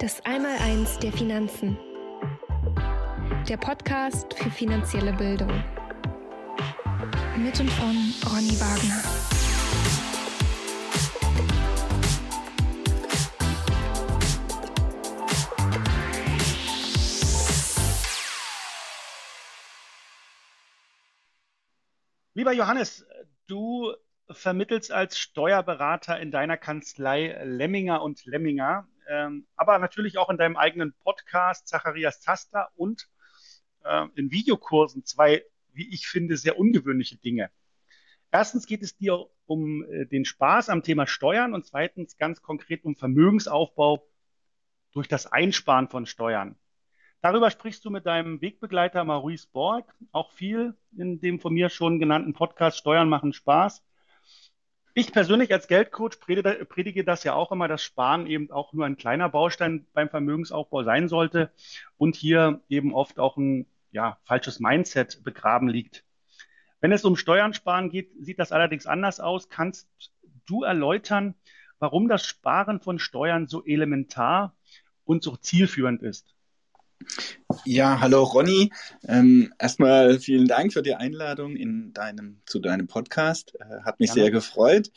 Das Einmaleins der Finanzen. Der Podcast für finanzielle Bildung. Mit und von Ronny Wagner. Lieber Johannes, du vermittelst als Steuerberater in deiner Kanzlei Lemminger und Lemminger ähm, aber natürlich auch in deinem eigenen Podcast Zacharias Taster und äh, in Videokursen zwei, wie ich finde, sehr ungewöhnliche Dinge. Erstens geht es dir um äh, den Spaß am Thema Steuern und zweitens ganz konkret um Vermögensaufbau durch das Einsparen von Steuern. Darüber sprichst du mit deinem Wegbegleiter Maurice Borg auch viel in dem von mir schon genannten Podcast Steuern machen Spaß. Ich persönlich als Geldcoach predige, das ja auch immer, dass Sparen eben auch nur ein kleiner Baustein beim Vermögensaufbau sein sollte und hier eben oft auch ein ja, falsches Mindset begraben liegt. Wenn es um Steuern sparen geht, sieht das allerdings anders aus. Kannst du erläutern, warum das Sparen von Steuern so elementar und so zielführend ist? Ja, hallo Ronny. Ähm, erstmal vielen Dank für die Einladung in deinem, zu deinem Podcast. Äh, hat mich Gerne. sehr gefreut.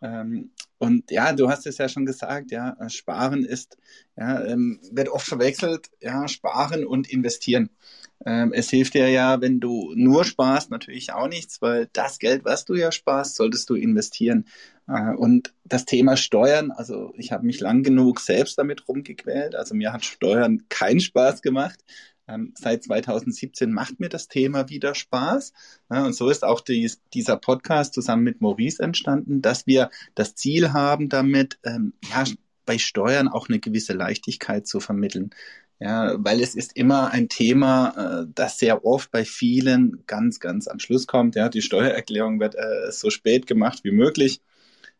Ähm, und ja, du hast es ja schon gesagt, ja, Sparen ist, ja, ähm, wird oft verwechselt, ja, Sparen und Investieren. Ähm, es hilft dir ja, wenn du nur sparst, natürlich auch nichts, weil das Geld, was du ja sparst, solltest du investieren. Äh, und das Thema Steuern, also ich habe mich lang genug selbst damit rumgequält. Also mir hat Steuern keinen Spaß gemacht. Ähm, seit 2017 macht mir das Thema wieder Spaß. Und so ist auch die, dieser Podcast zusammen mit Maurice entstanden, dass wir das Ziel haben, damit ähm, ja, bei Steuern auch eine gewisse Leichtigkeit zu vermitteln. Ja, weil es ist immer ein Thema, äh, das sehr oft bei vielen ganz, ganz am Schluss kommt. Ja, die Steuererklärung wird äh, so spät gemacht wie möglich.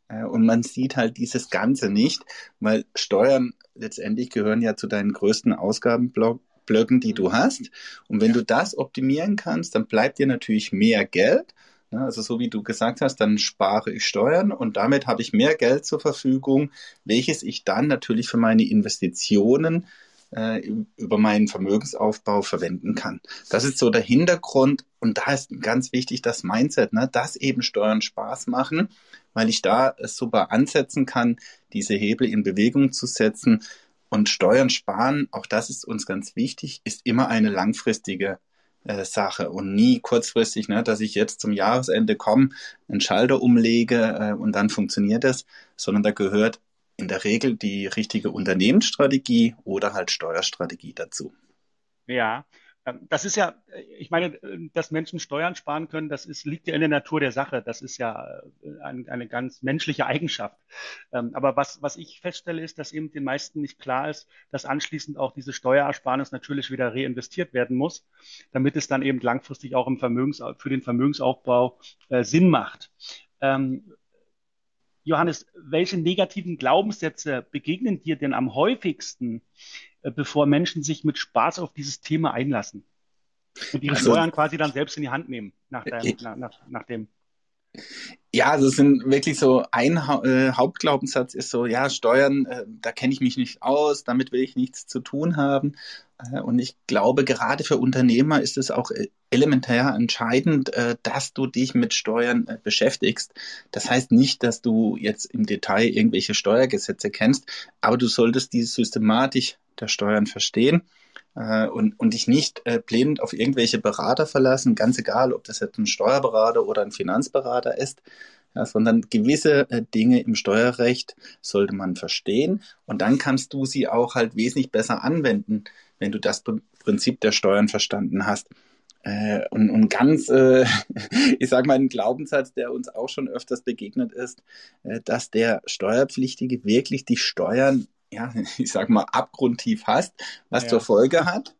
Äh, und man sieht halt dieses Ganze nicht, weil Steuern letztendlich gehören ja zu deinen größten Ausgabenblöcken, die du hast. Und wenn du das optimieren kannst, dann bleibt dir natürlich mehr Geld. Also so wie du gesagt hast, dann spare ich Steuern und damit habe ich mehr Geld zur Verfügung, welches ich dann natürlich für meine Investitionen äh, über meinen Vermögensaufbau verwenden kann. Das ist so der Hintergrund und da ist ganz wichtig das Mindset, ne, dass eben Steuern Spaß machen weil ich da super ansetzen kann, diese Hebel in Bewegung zu setzen. Und Steuern sparen, auch das ist uns ganz wichtig, ist immer eine langfristige äh, Sache und nie kurzfristig, ne, dass ich jetzt zum Jahresende komme, einen Schalter umlege äh, und dann funktioniert das, sondern da gehört in der Regel die richtige Unternehmensstrategie oder halt Steuerstrategie dazu. Ja, ähm, das ist ja, äh, ich meine, äh, dass Menschen Steuern sparen können, das ist, liegt ja in der Natur der Sache. Das ist ja äh, eine, eine ganz menschliche Eigenschaft. Ähm, aber was, was ich feststelle, ist, dass eben den meisten nicht klar ist, dass anschließend auch diese Steuerersparnis natürlich wieder reinvestiert werden muss, damit es dann eben langfristig auch im Vermögens, für den Vermögensaufbau Sinn macht. Ähm, Johannes, welche negativen Glaubenssätze begegnen dir denn am häufigsten, äh, bevor Menschen sich mit Spaß auf dieses Thema einlassen und ihre also, Steuern quasi dann selbst in die Hand nehmen nach, deinem, ich, nach, nach, nach dem? Ja, also es sind wirklich so ein ha äh, Hauptglaubenssatz ist so, ja, Steuern, äh, da kenne ich mich nicht aus, damit will ich nichts zu tun haben. Äh, und ich glaube, gerade für Unternehmer ist es auch elementär entscheidend, äh, dass du dich mit Steuern äh, beschäftigst. Das heißt nicht, dass du jetzt im Detail irgendwelche Steuergesetze kennst, aber du solltest diese Systematik der Steuern verstehen äh, und, und dich nicht äh, blind auf irgendwelche Berater verlassen, ganz egal, ob das jetzt ein Steuerberater oder ein Finanzberater ist, ja, sondern gewisse Dinge im Steuerrecht sollte man verstehen und dann kannst du sie auch halt wesentlich besser anwenden, wenn du das Prinzip der Steuern verstanden hast. Äh, und, und ganz, äh, ich sage mal, ein Glaubenssatz, der uns auch schon öfters begegnet ist, äh, dass der Steuerpflichtige wirklich die Steuern ja, ich sag mal, abgrundtief hast, was ja. zur Folge hat,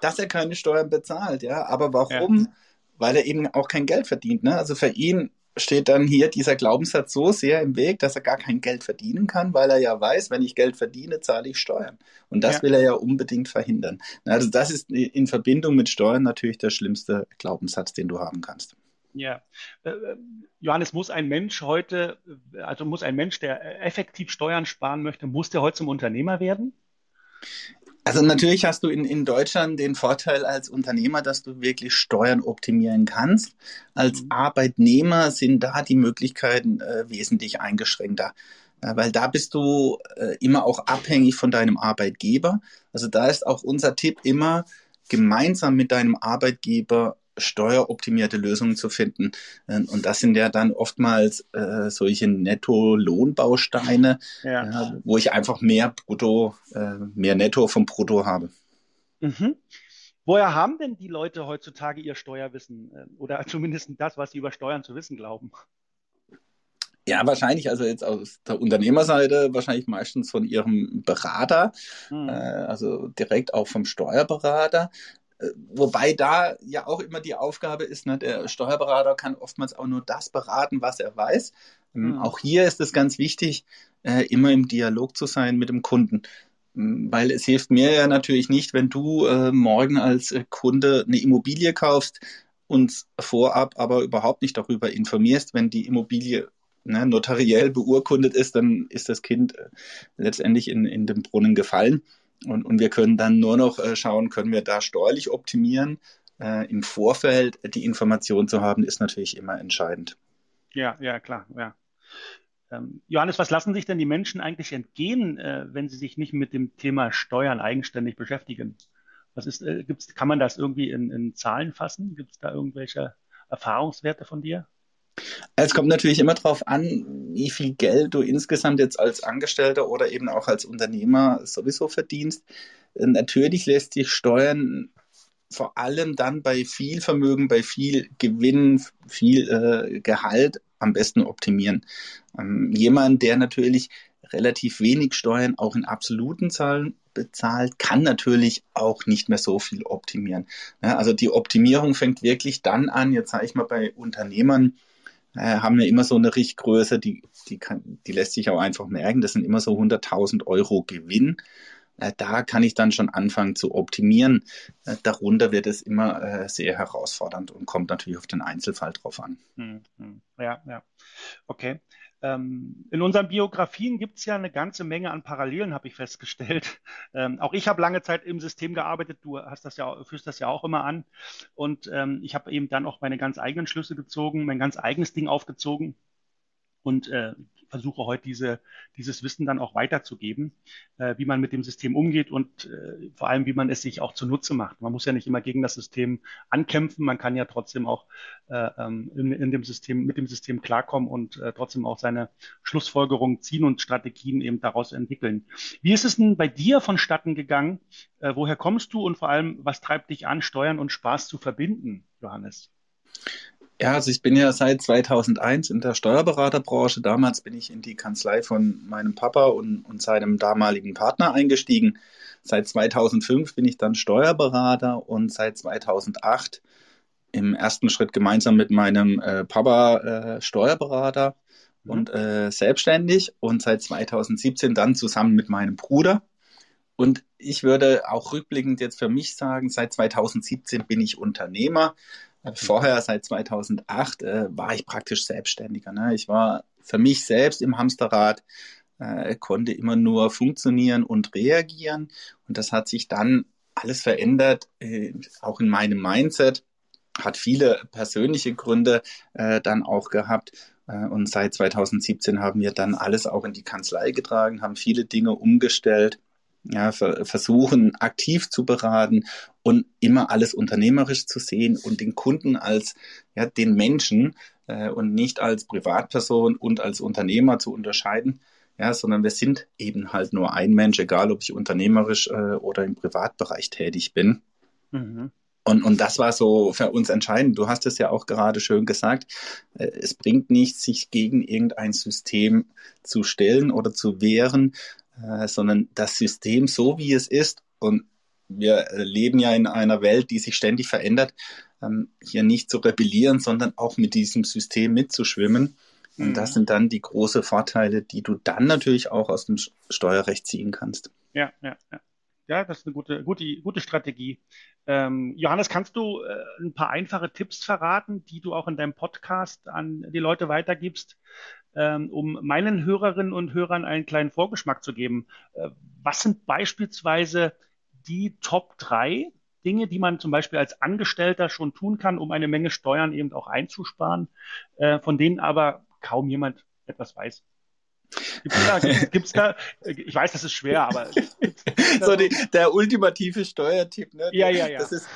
dass er keine Steuern bezahlt, ja. Aber warum? Ja. Weil er eben auch kein Geld verdient, ne? Also für ihn steht dann hier dieser Glaubenssatz so sehr im Weg, dass er gar kein Geld verdienen kann, weil er ja weiß, wenn ich Geld verdiene, zahle ich Steuern. Und das ja. will er ja unbedingt verhindern. Also das ist in Verbindung mit Steuern natürlich der schlimmste Glaubenssatz, den du haben kannst. Ja, äh, äh, Johannes, muss ein Mensch heute, also muss ein Mensch, der effektiv Steuern sparen möchte, muss der heute zum Unternehmer werden? Also natürlich hast du in, in Deutschland den Vorteil als Unternehmer, dass du wirklich Steuern optimieren kannst. Als mhm. Arbeitnehmer sind da die Möglichkeiten äh, wesentlich eingeschränkter. Ja, weil da bist du äh, immer auch abhängig von deinem Arbeitgeber. Also da ist auch unser Tipp immer, gemeinsam mit deinem Arbeitgeber steueroptimierte Lösungen zu finden. Ähm, und das sind ja dann oftmals äh, solche Netto-Lohnbausteine, ja. ja. wo ich einfach mehr Brutto, äh, mehr Netto vom Brutto habe. Mhm. Woher haben denn die Leute heutzutage ihr Steuerwissen äh, oder zumindest das, was sie über Steuern zu wissen glauben? Ja, wahrscheinlich, also jetzt aus der Unternehmerseite, wahrscheinlich meistens von ihrem Berater, hm. äh, also direkt auch vom Steuerberater. Wobei da ja auch immer die Aufgabe ist, ne, der Steuerberater kann oftmals auch nur das beraten, was er weiß. Mhm. Auch hier ist es ganz wichtig, äh, immer im Dialog zu sein mit dem Kunden. Hm, weil es hilft mir ja natürlich nicht, wenn du äh, morgen als äh, Kunde eine Immobilie kaufst, uns vorab aber überhaupt nicht darüber informierst, wenn die Immobilie ne, notariell beurkundet ist, dann ist das Kind letztendlich in, in den Brunnen gefallen. Und, und wir können dann nur noch äh, schauen, können wir da steuerlich optimieren. Äh, Im Vorfeld die Information zu haben, ist natürlich immer entscheidend. Ja, ja, klar, ja. Ähm, Johannes, was lassen sich denn die Menschen eigentlich entgehen, äh, wenn sie sich nicht mit dem Thema Steuern eigenständig beschäftigen? Was ist, äh, gibt's, kann man das irgendwie in, in Zahlen fassen? Gibt es da irgendwelche Erfahrungswerte von dir? Es kommt natürlich immer darauf an, wie viel Geld du insgesamt jetzt als Angestellter oder eben auch als Unternehmer sowieso verdienst. Natürlich lässt sich Steuern vor allem dann bei viel Vermögen, bei viel Gewinn, viel äh, Gehalt am besten optimieren. Ähm, jemand, der natürlich relativ wenig Steuern auch in absoluten Zahlen bezahlt, kann natürlich auch nicht mehr so viel optimieren. Ja, also die Optimierung fängt wirklich dann an, jetzt sage ich mal bei Unternehmern, äh, haben ja immer so eine Richtgröße, die, die, kann, die lässt sich auch einfach merken. Das sind immer so 100.000 Euro Gewinn. Äh, da kann ich dann schon anfangen zu optimieren. Äh, darunter wird es immer sehr herausfordernd und kommt natürlich auf den Einzelfall drauf an. Hm, hm. Ja, ja. Okay. Ähm, in unseren Biografien gibt es ja eine ganze Menge an Parallelen, habe ich festgestellt. Ähm, auch ich habe lange Zeit im System gearbeitet, du hast das ja, führst das ja auch immer an. Und ähm, ich habe eben dann auch meine ganz eigenen Schlüsse gezogen, mein ganz eigenes Ding aufgezogen und äh, versuche heute diese, dieses Wissen dann auch weiterzugeben, äh, wie man mit dem System umgeht und äh, vor allem, wie man es sich auch zunutze macht. Man muss ja nicht immer gegen das System ankämpfen, man kann ja trotzdem auch äh, ähm, in, in dem System, mit dem System klarkommen und äh, trotzdem auch seine Schlussfolgerungen ziehen und Strategien eben daraus entwickeln. Wie ist es denn bei dir vonstatten gegangen? Äh, woher kommst du und vor allem, was treibt dich an, Steuern und Spaß zu verbinden, Johannes? Ja, also ich bin ja seit 2001 in der Steuerberaterbranche. Damals bin ich in die Kanzlei von meinem Papa und, und seinem damaligen Partner eingestiegen. Seit 2005 bin ich dann Steuerberater und seit 2008 im ersten Schritt gemeinsam mit meinem äh, Papa äh, Steuerberater mhm. und äh, selbstständig und seit 2017 dann zusammen mit meinem Bruder. Und ich würde auch rückblickend jetzt für mich sagen, seit 2017 bin ich Unternehmer. Vorher, seit 2008, äh, war ich praktisch Selbstständiger. Ne? Ich war für mich selbst im Hamsterrad, äh, konnte immer nur funktionieren und reagieren. Und das hat sich dann alles verändert, äh, auch in meinem Mindset. Hat viele persönliche Gründe äh, dann auch gehabt. Äh, und seit 2017 haben wir dann alles auch in die Kanzlei getragen, haben viele Dinge umgestellt ja, versuchen aktiv zu beraten und immer alles unternehmerisch zu sehen und den Kunden als ja, den Menschen äh, und nicht als Privatperson und als Unternehmer zu unterscheiden, ja, sondern wir sind eben halt nur ein Mensch, egal ob ich unternehmerisch äh, oder im Privatbereich tätig bin. Mhm. Und, und das war so für uns entscheidend. Du hast es ja auch gerade schön gesagt. Äh, es bringt nichts, sich gegen irgendein System zu stellen oder zu wehren, äh, sondern das System so wie es ist und wir leben ja in einer Welt, die sich ständig verändert, ähm, hier nicht zu rebellieren, sondern auch mit diesem System mitzuschwimmen. Und das mhm. sind dann die großen Vorteile, die du dann natürlich auch aus dem Steuerrecht ziehen kannst. Ja, ja, ja. Ja, das ist eine gute, gute, gute Strategie. Ähm, Johannes, kannst du äh, ein paar einfache Tipps verraten, die du auch in deinem Podcast an die Leute weitergibst, ähm, um meinen Hörerinnen und Hörern einen kleinen Vorgeschmack zu geben? Äh, was sind beispielsweise die Top 3 Dinge, die man zum Beispiel als Angestellter schon tun kann, um eine Menge Steuern eben auch einzusparen, äh, von denen aber kaum jemand etwas weiß? Gibt's da, gibt's da, ich weiß, das ist schwer, aber. so die, der ultimative Steuertipp, ne? Ja, ja, ja. Das ist,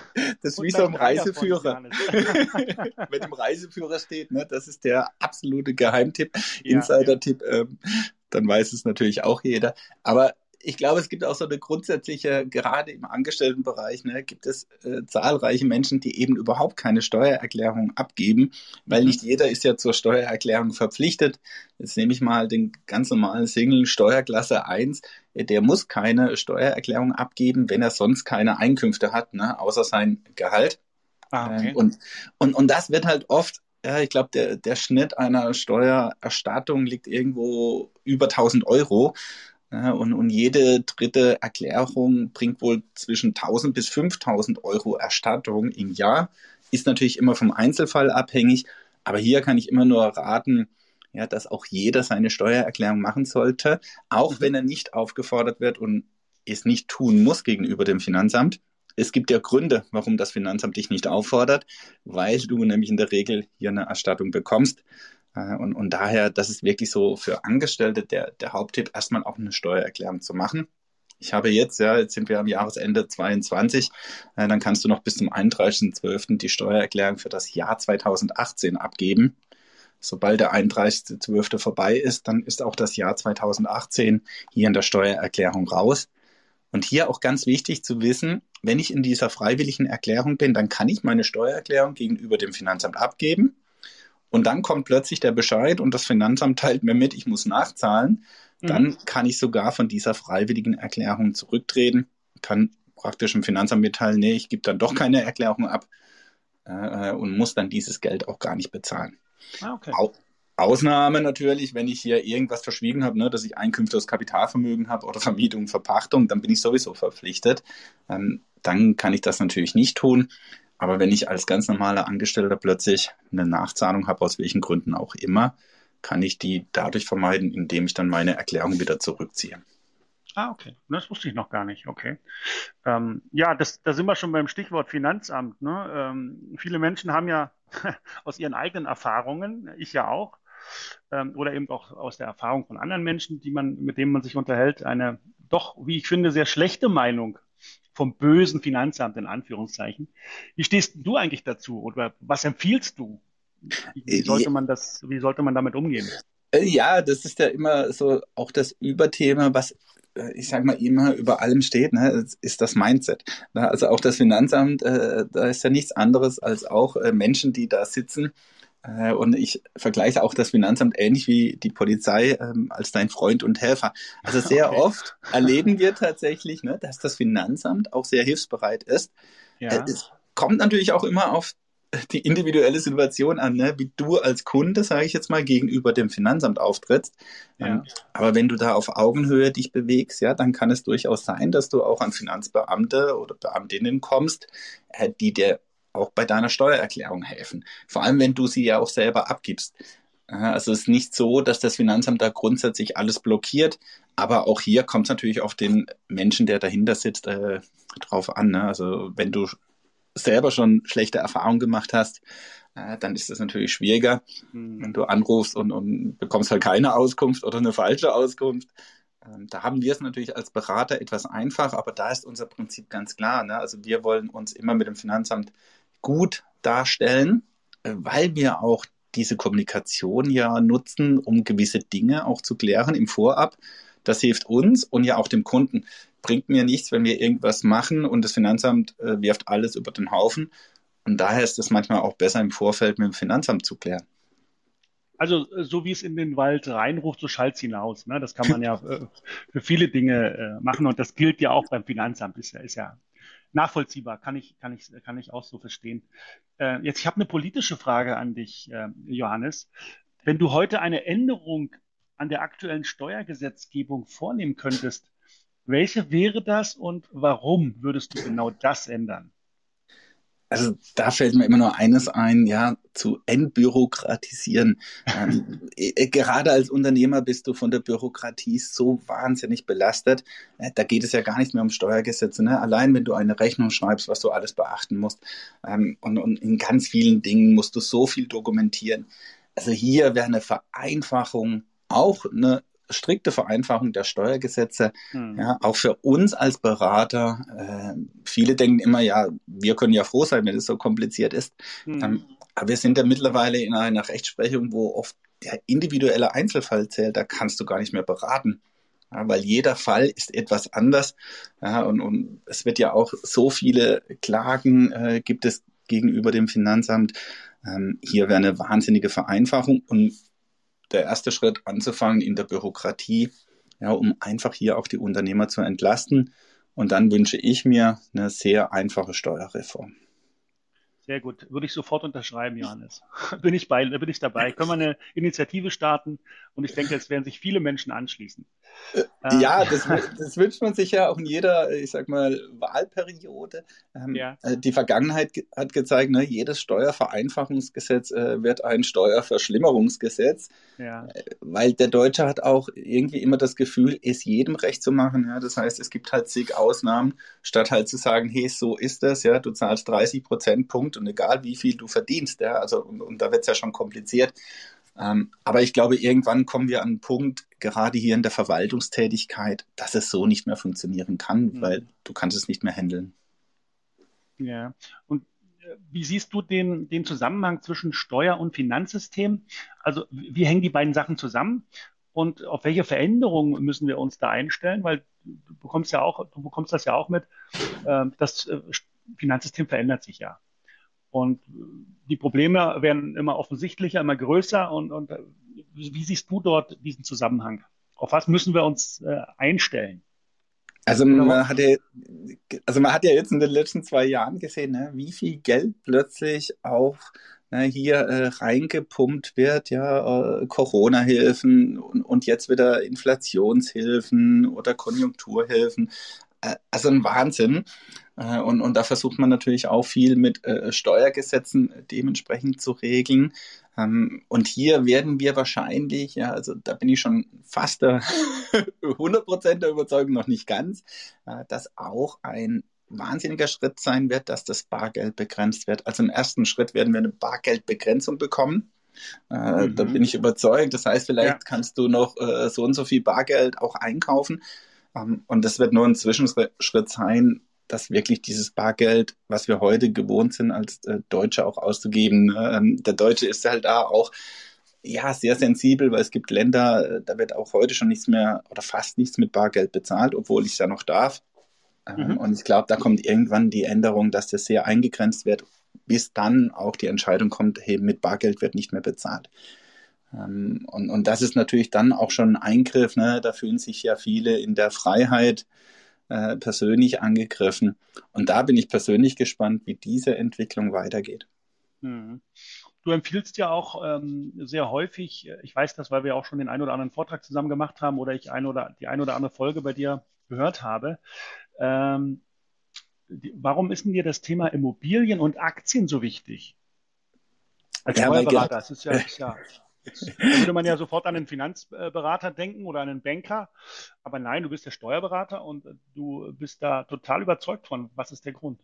das ist wie so ein Reiseführer. Wenn im Reiseführer steht, ne? Das ist der absolute Geheimtipp, Insider-Tipp, ähm, dann weiß es natürlich auch jeder. Aber ich glaube, es gibt auch so eine grundsätzliche, gerade im Angestelltenbereich, ne, gibt es äh, zahlreiche Menschen, die eben überhaupt keine Steuererklärung abgeben, weil mhm. nicht jeder ist ja zur Steuererklärung verpflichtet. Jetzt nehme ich mal den ganz normalen Single Steuerklasse 1, äh, der muss keine Steuererklärung abgeben, wenn er sonst keine Einkünfte hat, ne, außer sein Gehalt. Ah, okay. äh, und, und, und das wird halt oft ja, ich glaube, der, der Schnitt einer Steuererstattung liegt irgendwo über 1000 Euro. Ja, und, und jede dritte Erklärung bringt wohl zwischen 1000 bis 5000 Euro Erstattung im Jahr. Ist natürlich immer vom Einzelfall abhängig. Aber hier kann ich immer nur raten, ja, dass auch jeder seine Steuererklärung machen sollte, auch mhm. wenn er nicht aufgefordert wird und es nicht tun muss gegenüber dem Finanzamt. Es gibt ja Gründe, warum das Finanzamt dich nicht auffordert, weil du nämlich in der Regel hier eine Erstattung bekommst. Äh, und, und daher, das ist wirklich so für Angestellte der, der Haupttipp, erstmal auch eine Steuererklärung zu machen. Ich habe jetzt, ja, jetzt sind wir am Jahresende 22, äh, dann kannst du noch bis zum 31.12. die Steuererklärung für das Jahr 2018 abgeben. Sobald der 31.12. vorbei ist, dann ist auch das Jahr 2018 hier in der Steuererklärung raus. Und hier auch ganz wichtig zu wissen, wenn ich in dieser freiwilligen Erklärung bin, dann kann ich meine Steuererklärung gegenüber dem Finanzamt abgeben. Und dann kommt plötzlich der Bescheid und das Finanzamt teilt mir mit, ich muss nachzahlen. Mhm. Dann kann ich sogar von dieser freiwilligen Erklärung zurücktreten, kann praktisch im Finanzamt mitteilen, nee, ich gebe dann doch keine Erklärung ab äh, und muss dann dieses Geld auch gar nicht bezahlen. Ah, okay. Au Ausnahme natürlich, wenn ich hier irgendwas verschwiegen habe, ne, dass ich Einkünfte aus Kapitalvermögen habe oder Vermietung, Verpachtung, dann bin ich sowieso verpflichtet. Ähm, dann kann ich das natürlich nicht tun. Aber wenn ich als ganz normaler Angestellter plötzlich eine Nachzahlung habe, aus welchen Gründen auch immer, kann ich die dadurch vermeiden, indem ich dann meine Erklärung wieder zurückziehe. Ah, okay. Das wusste ich noch gar nicht. Okay. Ähm, ja, das, da sind wir schon beim Stichwort Finanzamt. Ne? Ähm, viele Menschen haben ja aus ihren eigenen Erfahrungen, ich ja auch, ähm, oder eben auch aus der Erfahrung von anderen Menschen, die man, mit denen man sich unterhält, eine doch, wie ich finde, sehr schlechte Meinung vom bösen Finanzamt in Anführungszeichen. Wie stehst du eigentlich dazu oder was empfiehlst du? Wie sollte man das, wie sollte man damit umgehen? Äh, ja, das ist ja immer so auch das Überthema, was äh, ich sag mal immer über allem steht, ne, ist das Mindset. Also auch das Finanzamt, äh, da ist ja nichts anderes als auch Menschen, die da sitzen äh, und ich vergleiche auch das Finanzamt ähnlich wie die Polizei ähm, als dein Freund und Helfer. Also sehr okay. oft erleben wir tatsächlich, ne, dass das Finanzamt auch sehr hilfsbereit ist. Ja. Äh, es kommt natürlich auch immer auf die individuelle Situation an, ne? wie du als Kunde, sage ich jetzt mal, gegenüber dem Finanzamt auftrittst. Ja. Ähm, aber wenn du da auf Augenhöhe dich bewegst, ja, dann kann es durchaus sein, dass du auch an Finanzbeamte oder Beamtinnen kommst, äh, die dir auch bei deiner Steuererklärung helfen. Vor allem, wenn du sie ja auch selber abgibst. Also es ist nicht so, dass das Finanzamt da grundsätzlich alles blockiert, aber auch hier kommt es natürlich auf den Menschen, der dahinter sitzt, äh, drauf an. Ne? Also wenn du selber schon schlechte Erfahrungen gemacht hast, äh, dann ist das natürlich schwieriger, mhm. wenn du anrufst und, und bekommst halt keine Auskunft oder eine falsche Auskunft. Ähm, da haben wir es natürlich als Berater etwas einfach, aber da ist unser Prinzip ganz klar. Ne? Also wir wollen uns immer mit dem Finanzamt gut darstellen, äh, weil wir auch diese Kommunikation ja nutzen, um gewisse Dinge auch zu klären im Vorab. Das hilft uns und ja auch dem Kunden. Bringt mir nichts, wenn wir irgendwas machen und das Finanzamt äh, wirft alles über den Haufen. Und daher ist es manchmal auch besser im Vorfeld mit dem Finanzamt zu klären. Also so wie es in den Wald reinruft, so schallt es hinaus. Ne? Das kann man ja äh, für viele Dinge äh, machen und das gilt ja auch beim Finanzamt. Ist ja, ist ja nachvollziehbar, kann ich, kann ich, kann ich auch so verstehen. Äh, jetzt, ich habe eine politische Frage an dich, äh, Johannes. Wenn du heute eine Änderung an der aktuellen Steuergesetzgebung vornehmen könntest, Welche wäre das und warum würdest du genau das ändern? Also da fällt mir immer nur eines ein, ja, zu entbürokratisieren. ähm, äh, gerade als Unternehmer bist du von der Bürokratie so wahnsinnig belastet. Äh, da geht es ja gar nicht mehr um Steuergesetze. Ne? Allein wenn du eine Rechnung schreibst, was du alles beachten musst. Ähm, und, und in ganz vielen Dingen musst du so viel dokumentieren. Also hier wäre eine Vereinfachung auch eine strikte Vereinfachung der Steuergesetze, hm. ja, auch für uns als Berater. Äh, viele denken immer, ja, wir können ja froh sein, wenn es so kompliziert ist. Hm. Ähm, aber wir sind ja mittlerweile in einer Rechtsprechung, wo oft der individuelle Einzelfall zählt. Da kannst du gar nicht mehr beraten. Ja, weil jeder Fall ist etwas anders. Ja, und, und es wird ja auch so viele Klagen äh, gibt es gegenüber dem Finanzamt. Ähm, hier wäre eine wahnsinnige Vereinfachung und der erste Schritt anzufangen in der Bürokratie, ja, um einfach hier auch die Unternehmer zu entlasten. Und dann wünsche ich mir eine sehr einfache Steuerreform. Sehr gut. Würde ich sofort unterschreiben, Johannes. Bin ich bei, bin ich dabei. Können wir eine Initiative starten? Und ich denke, es werden sich viele Menschen anschließen. Äh, ja, das, das, wünscht man sich ja auch in jeder, ich sag mal, Wahlperiode. Ähm, ja. Äh, die Vergangenheit hat gezeigt, ne, jedes Steuervereinfachungsgesetz äh, wird ein Steuerverschlimmerungsgesetz. Ja. Äh, weil der Deutsche hat auch irgendwie immer das Gefühl, es jedem recht zu machen. Ja? Das heißt, es gibt halt zig Ausnahmen, statt halt zu sagen, hey, so ist das, ja, du zahlst 30 Prozentpunkt Punkt und egal wie viel du verdienst, ja, also und, und da wird es ja schon kompliziert. Ähm, aber ich glaube, irgendwann kommen wir an einen Punkt, gerade hier in der Verwaltungstätigkeit, dass es so nicht mehr funktionieren kann, mhm. weil du kannst es nicht mehr handeln. Ja, und äh, wie siehst du den, den Zusammenhang zwischen Steuer- und Finanzsystem? Also wie hängen die beiden Sachen zusammen? Und auf welche Veränderungen müssen wir uns da einstellen? Weil du bekommst ja auch, du bekommst das ja auch mit, äh, das äh, Finanzsystem verändert sich ja. Und die Probleme werden immer offensichtlicher, immer größer. Und, und wie siehst du dort diesen Zusammenhang? Auf was müssen wir uns äh, einstellen? Also man, hat ja, also man hat ja jetzt in den letzten zwei Jahren gesehen, ne, wie viel Geld plötzlich auch ne, hier äh, reingepumpt wird, ja, äh, Corona-Hilfen und, und jetzt wieder Inflationshilfen oder Konjunkturhilfen. Äh, also ein Wahnsinn. Äh, und, und da versucht man natürlich auch viel mit äh, Steuergesetzen dementsprechend zu regeln. Ähm, und hier werden wir wahrscheinlich, ja, also da bin ich schon fast der 100% der Überzeugung, noch nicht ganz, äh, dass auch ein wahnsinniger Schritt sein wird, dass das Bargeld begrenzt wird. Also im ersten Schritt werden wir eine Bargeldbegrenzung bekommen. Äh, mhm. Da bin ich überzeugt. Das heißt, vielleicht ja. kannst du noch so und so viel Bargeld auch einkaufen. Ähm, und das wird nur ein Zwischenschritt sein, dass wirklich dieses Bargeld, was wir heute gewohnt sind, als äh, Deutsche auch auszugeben, ne? ähm, der Deutsche ist halt da auch ja, sehr sensibel, weil es gibt Länder, äh, da wird auch heute schon nichts mehr oder fast nichts mit Bargeld bezahlt, obwohl ich es ja noch darf. Ähm, mhm. Und ich glaube, da kommt irgendwann die Änderung, dass das sehr eingegrenzt wird, bis dann auch die Entscheidung kommt, hey, mit Bargeld wird nicht mehr bezahlt. Ähm, und, und das ist natürlich dann auch schon ein Eingriff, ne? da fühlen sich ja viele in der Freiheit äh, persönlich angegriffen. Und da bin ich persönlich gespannt, wie diese Entwicklung weitergeht. Mhm. Du empfiehlst ja auch ähm, sehr häufig, äh, ich weiß das, weil wir auch schon den einen oder anderen Vortrag zusammen gemacht haben oder ich ein oder die eine oder andere Folge bei dir gehört habe. Ähm, die, warum ist denn dir das Thema Immobilien und Aktien so wichtig? Als ja, Steuerberater, das ist ja, ist ja Jetzt würde man ja sofort an einen Finanzberater denken oder an einen Banker. Aber nein, du bist der Steuerberater und du bist da total überzeugt von. Was ist der Grund?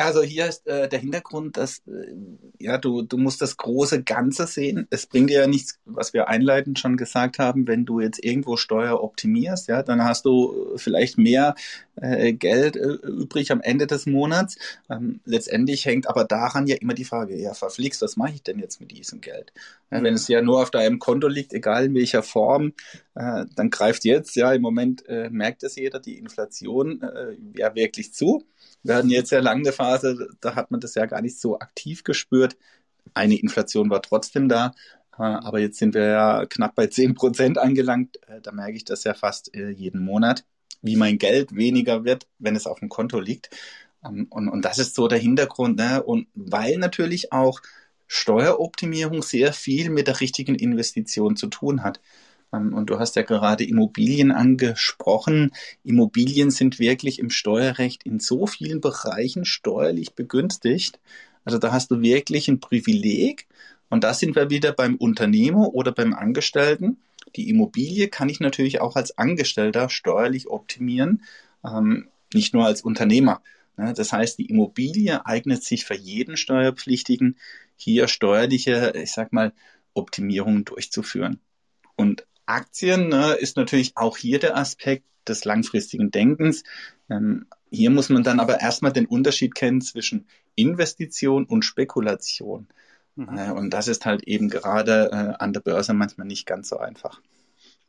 Ja, also hier ist äh, der Hintergrund, dass äh, ja du du musst das große Ganze sehen. Es bringt dir ja nichts, was wir einleitend schon gesagt haben, wenn du jetzt irgendwo Steuer optimierst, ja, dann hast du vielleicht mehr äh, Geld äh, übrig am Ende des Monats. Ähm, letztendlich hängt aber daran ja immer die Frage, ja verflixt, was mache ich denn jetzt mit diesem Geld? Ja, wenn es ja nur auf deinem Konto liegt, egal in welcher Form, äh, dann greift jetzt ja im Moment äh, merkt es jeder die Inflation äh, ja wirklich zu. Wir hatten jetzt ja lange eine Phase, da hat man das ja gar nicht so aktiv gespürt. Eine Inflation war trotzdem da, äh, aber jetzt sind wir ja knapp bei 10 Prozent angelangt. Äh, da merke ich das ja fast äh, jeden Monat, wie mein Geld weniger wird, wenn es auf dem Konto liegt. Ähm, und, und das ist so der Hintergrund. Ne? Und weil natürlich auch Steueroptimierung sehr viel mit der richtigen Investition zu tun hat. Ähm, und du hast ja gerade Immobilien angesprochen. Immobilien sind wirklich im Steuerrecht in so vielen Bereichen steuerlich begünstigt. Also da hast du wirklich ein Privileg. Und da sind wir wieder beim Unternehmer oder beim Angestellten. Die Immobilie kann ich natürlich auch als Angestellter steuerlich optimieren, ähm, nicht nur als Unternehmer. Ne? Das heißt, die Immobilie eignet sich für jeden Steuerpflichtigen, hier steuerliche, ich sag mal, Optimierungen durchzuführen. Und Aktien ne, ist natürlich auch hier der Aspekt des langfristigen Denkens. Ähm, hier muss man dann aber erstmal den Unterschied kennen zwischen Investition und Spekulation. Mhm. Äh, und das ist halt eben gerade äh, an der Börse manchmal nicht ganz so einfach.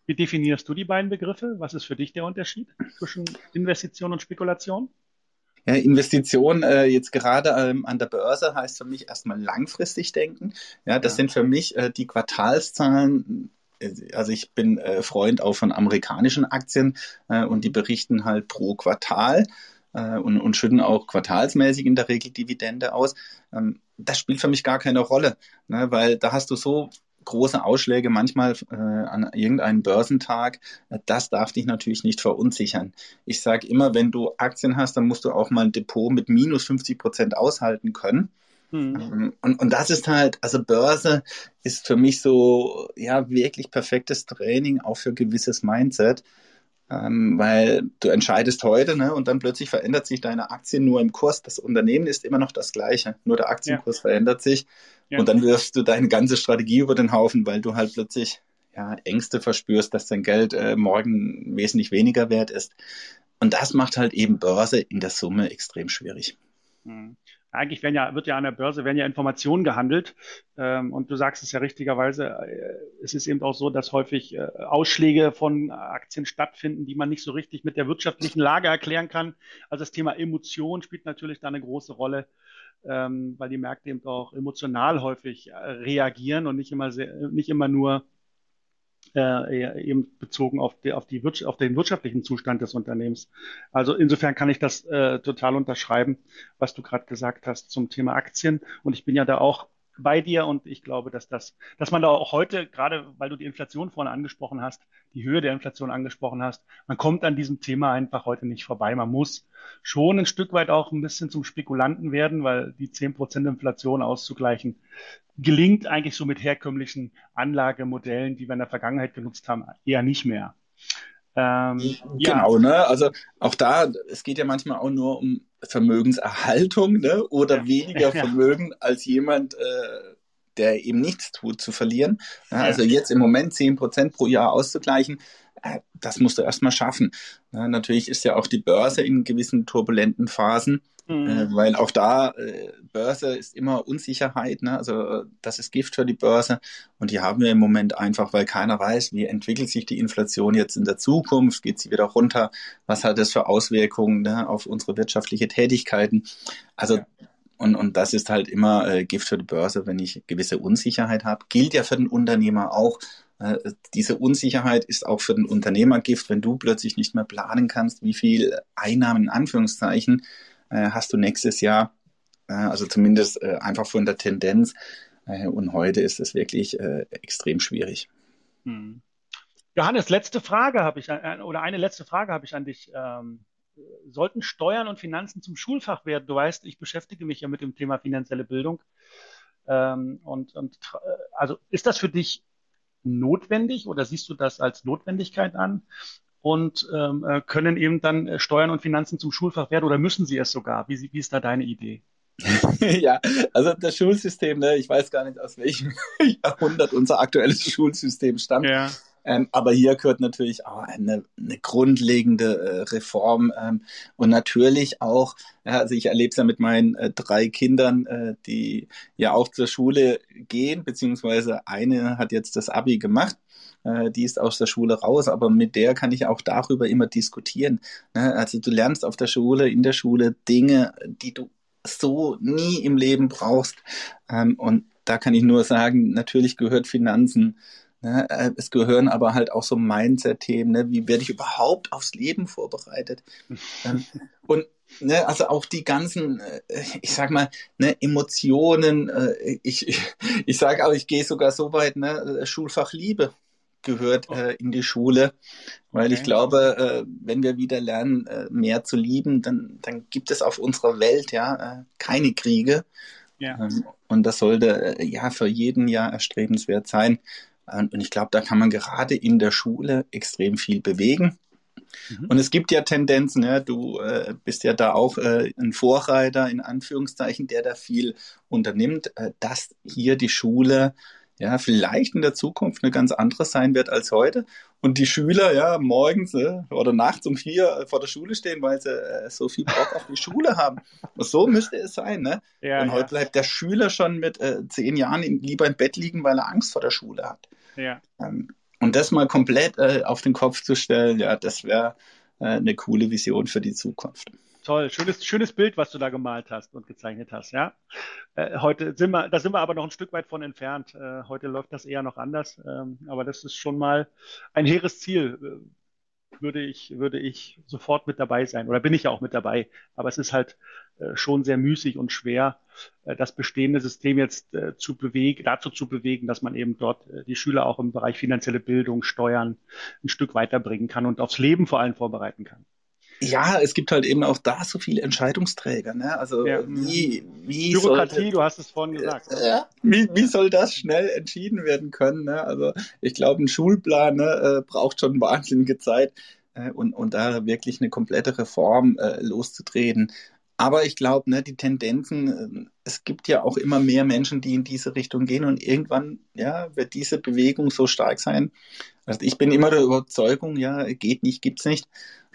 Wie definierst du die beiden Begriffe? Was ist für dich der Unterschied zwischen Investition und Spekulation? Ja, Investition äh, jetzt gerade ähm, an der Börse heißt für mich erstmal langfristig denken. Ja, das ja. sind für mich äh, die Quartalszahlen. Äh, also ich bin äh, Freund auch von amerikanischen Aktien äh, und die berichten halt pro Quartal äh, und, und schütten auch quartalsmäßig in der Regel Dividende aus. Ähm, das spielt für mich gar keine Rolle, ne, weil da hast du so große Ausschläge manchmal äh, an irgendeinem Börsentag, das darf dich natürlich nicht verunsichern. Ich sage immer, wenn du Aktien hast, dann musst du auch mal ein Depot mit minus 50 Prozent aushalten können. Mhm. Und, und das ist halt, also Börse ist für mich so, ja, wirklich perfektes Training, auch für gewisses Mindset ähm, weil du entscheidest heute ne, und dann plötzlich verändert sich deine Aktie nur im Kurs. Das Unternehmen ist immer noch das gleiche, nur der Aktienkurs ja. verändert sich ja. und dann wirfst du deine ganze Strategie über den Haufen, weil du halt plötzlich ja, Ängste verspürst, dass dein Geld äh, morgen wesentlich weniger wert ist. Und das macht halt eben Börse in der Summe extrem schwierig. Mhm eigentlich werden ja, wird ja an der Börse werden ja Informationen gehandelt. Ähm, und du sagst es ja richtigerweise, äh, es ist eben auch so, dass häufig äh, Ausschläge von Aktien stattfinden, die man nicht so richtig mit der wirtschaftlichen Lage erklären kann. Also das Thema Emotion spielt natürlich da eine große Rolle, ähm, weil die Märkte eben auch emotional häufig äh, reagieren und nicht immer sehr, nicht immer nur äh, eben bezogen auf, die, auf, die auf den wirtschaftlichen Zustand des Unternehmens. Also insofern kann ich das äh, total unterschreiben, was du gerade gesagt hast zum Thema Aktien. Und ich bin ja da auch bei dir und ich glaube, dass das, dass man da auch heute, gerade weil du die Inflation vorne angesprochen hast, die Höhe der Inflation angesprochen hast, man kommt an diesem Thema einfach heute nicht vorbei. Man muss schon ein Stück weit auch ein bisschen zum Spekulanten werden, weil die zehn Prozent Inflation auszugleichen, gelingt eigentlich so mit herkömmlichen Anlagemodellen, die wir in der Vergangenheit genutzt haben, eher nicht mehr. Ähm, genau, ja. ne? Also auch da, es geht ja manchmal auch nur um Vermögenserhaltung, ne? Oder ja. weniger Vermögen als jemand, äh, der eben nichts tut, zu verlieren. Ja, also jetzt im Moment zehn Prozent pro Jahr auszugleichen, äh, das musst du erstmal schaffen. Ja, natürlich ist ja auch die Börse in gewissen turbulenten Phasen, mhm. äh, weil auch da äh, Börse ist immer Unsicherheit. Ne? Also das ist Gift für die Börse und die haben wir im Moment einfach, weil keiner weiß, wie entwickelt sich die Inflation jetzt in der Zukunft, geht sie wieder runter, was hat das für Auswirkungen ne, auf unsere wirtschaftliche Tätigkeiten. Also ja. Und, und das ist halt immer äh, Gift für die Börse, wenn ich gewisse Unsicherheit habe. Gilt ja für den Unternehmer auch. Äh, diese Unsicherheit ist auch für den Unternehmer Gift, wenn du plötzlich nicht mehr planen kannst, wie viel Einnahmen in Anführungszeichen äh, hast du nächstes Jahr. Äh, also zumindest äh, einfach von der Tendenz. Äh, und heute ist es wirklich äh, extrem schwierig. Hm. Johannes, letzte Frage habe ich, oder eine letzte Frage habe ich an dich. Ähm, sollten Steuern und Finanzen zum Schulfach werden? Du weißt, ich beschäftige mich ja mit dem Thema finanzielle Bildung. Ähm, und, und also ist das für dich notwendig oder siehst du das als Notwendigkeit an? Und ähm, äh, können eben dann Steuern und Finanzen zum Schulfach werden oder müssen sie es sogar? Wie, wie ist da deine Idee? ja, also das Schulsystem, ne, ich weiß gar nicht, aus welchem Jahrhundert unser aktuelles Schulsystem stammt. Ja. Ähm, aber hier gehört natürlich auch eine, eine grundlegende äh, Reform ähm, und natürlich auch, ja, also ich erlebe es ja mit meinen äh, drei Kindern, äh, die ja auch zur Schule gehen, beziehungsweise eine hat jetzt das Abi gemacht äh, die ist aus der Schule raus, aber mit der kann ich auch darüber immer diskutieren. Ne? Also du lernst auf der Schule, in der Schule Dinge, die du so nie im Leben brauchst. Ähm, und da kann ich nur sagen, natürlich gehört Finanzen Ne? Äh, es gehören aber halt auch so Mindset-Themen. Ne? Wie werde ich überhaupt aufs Leben vorbereitet? Ähm, und ne, also auch die ganzen, äh, ich sag mal, ne, Emotionen. Äh, ich, ich, ich sage auch, ich gehe sogar so weit, ne, Schulfach Liebe. Gehört äh, in die Schule, weil okay. ich glaube, äh, wenn wir wieder lernen, äh, mehr zu lieben, dann, dann gibt es auf unserer Welt ja äh, keine Kriege. Ja. Ähm, und das sollte äh, ja für jeden Jahr erstrebenswert sein. Und ich glaube, da kann man gerade in der Schule extrem viel bewegen. Mhm. Und es gibt ja Tendenzen, ja, du äh, bist ja da auch äh, ein Vorreiter in Anführungszeichen, der da viel unternimmt, äh, dass hier die Schule ja vielleicht in der Zukunft eine ganz andere sein wird als heute und die Schüler ja morgens äh, oder nachts um vier vor der Schule stehen, weil sie äh, so viel Bock auf die Schule haben. Und so müsste es sein, ne? Ja, und ja. heute bleibt der Schüler schon mit äh, zehn Jahren in, lieber im Bett liegen, weil er Angst vor der Schule hat. Ja. Ähm, und das mal komplett äh, auf den Kopf zu stellen, ja, das wäre äh, eine coole Vision für die Zukunft. Toll, schönes, schönes Bild, was du da gemalt hast und gezeichnet hast, ja. Äh, heute sind wir, da sind wir aber noch ein Stück weit von entfernt. Äh, heute läuft das eher noch anders, ähm, aber das ist schon mal ein hehres Ziel. Äh, würde ich, würde ich sofort mit dabei sein. Oder bin ich ja auch mit dabei. Aber es ist halt äh, schon sehr müßig und schwer, äh, das bestehende System jetzt zu bewegen, dazu zu bewegen, dass man eben dort die Schüler auch im Bereich finanzielle Bildung, Steuern ein Stück weiterbringen kann und aufs Leben vor allem vorbereiten kann. Ja, es gibt halt eben auch da so viele Entscheidungsträger. Ne? Also ja. wie, wie Bürokratie, sollte, du hast es vorhin gesagt. Ja, wie, wie soll das schnell entschieden werden können? Ne? Also ich glaube, ein Schulplan ne, braucht schon wahnsinnige Zeit äh, und, und da wirklich eine komplette Reform äh, loszutreten. Aber ich glaube, ne, die Tendenzen, äh, es gibt ja auch immer mehr Menschen, die in diese Richtung gehen und irgendwann ja, wird diese Bewegung so stark sein. Also ich bin immer der Überzeugung, ja, geht nicht, gibt's nicht.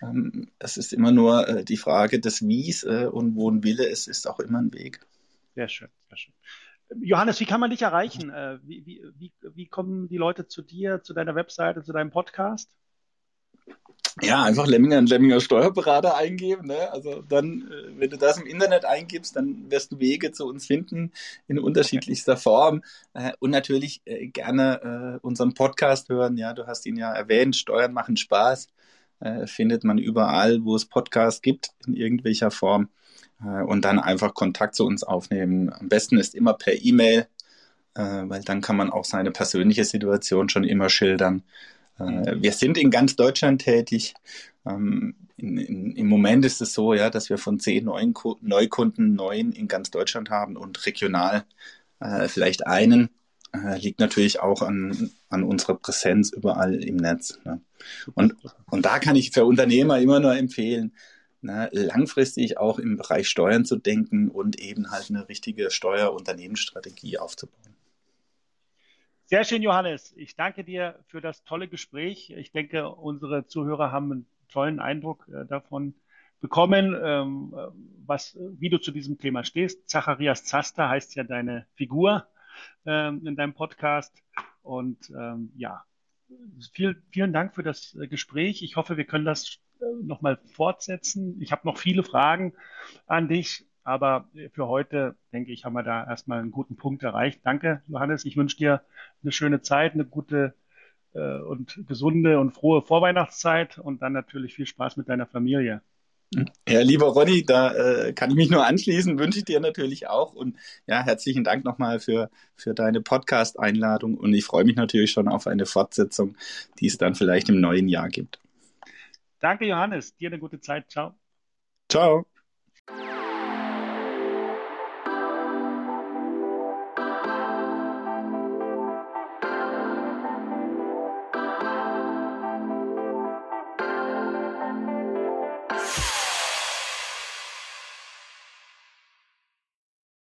Ähm, es ist immer nur äh, die Frage des Wies äh, und wo ein Wille ist, ist auch immer ein Weg. Sehr schön, sehr schön. Johannes, wie kann man dich erreichen? Äh, wie, wie, wie, wie kommen die Leute zu dir, zu deiner Webseite, zu deinem Podcast? Ja, einfach Lemminger und Lemminger Steuerberater eingeben. Ne? Also dann, äh, wenn du das im Internet eingibst, dann wirst du Wege zu uns finden in unterschiedlichster Form. Äh, und natürlich äh, gerne unseren Podcast hören. Ja, du hast ihn ja erwähnt. Steuern machen Spaß. Findet man überall, wo es Podcasts gibt, in irgendwelcher Form. Und dann einfach Kontakt zu uns aufnehmen. Am besten ist immer per E-Mail, weil dann kann man auch seine persönliche Situation schon immer schildern. Äh, wir sind in ganz Deutschland tätig. Ähm, in, in, Im Moment ist es so, ja, dass wir von zehn neuen Neukunden neun in ganz Deutschland haben und regional äh, vielleicht einen. Äh, liegt natürlich auch an, an unserer Präsenz überall im Netz. Ne? Und, und da kann ich für Unternehmer immer nur empfehlen, ne, langfristig auch im Bereich Steuern zu denken und eben halt eine richtige Steuerunternehmensstrategie aufzubauen. Sehr schön, Johannes. Ich danke dir für das tolle Gespräch. Ich denke, unsere Zuhörer haben einen tollen Eindruck äh, davon bekommen, ähm, was, wie du zu diesem Thema stehst. Zacharias Zaster heißt ja deine Figur ähm, in deinem Podcast. Und ähm, ja, viel, vielen Dank für das äh, Gespräch. Ich hoffe, wir können das äh, nochmal fortsetzen. Ich habe noch viele Fragen an dich. Aber für heute, denke ich, haben wir da erstmal einen guten Punkt erreicht. Danke, Johannes. Ich wünsche dir eine schöne Zeit, eine gute äh, und gesunde und frohe Vorweihnachtszeit und dann natürlich viel Spaß mit deiner Familie. Ja, lieber Ronny, da äh, kann ich mich nur anschließen, wünsche ich dir natürlich auch. Und ja, herzlichen Dank nochmal für, für deine Podcast-Einladung. Und ich freue mich natürlich schon auf eine Fortsetzung, die es dann vielleicht im neuen Jahr gibt. Danke, Johannes. Dir eine gute Zeit. Ciao. Ciao.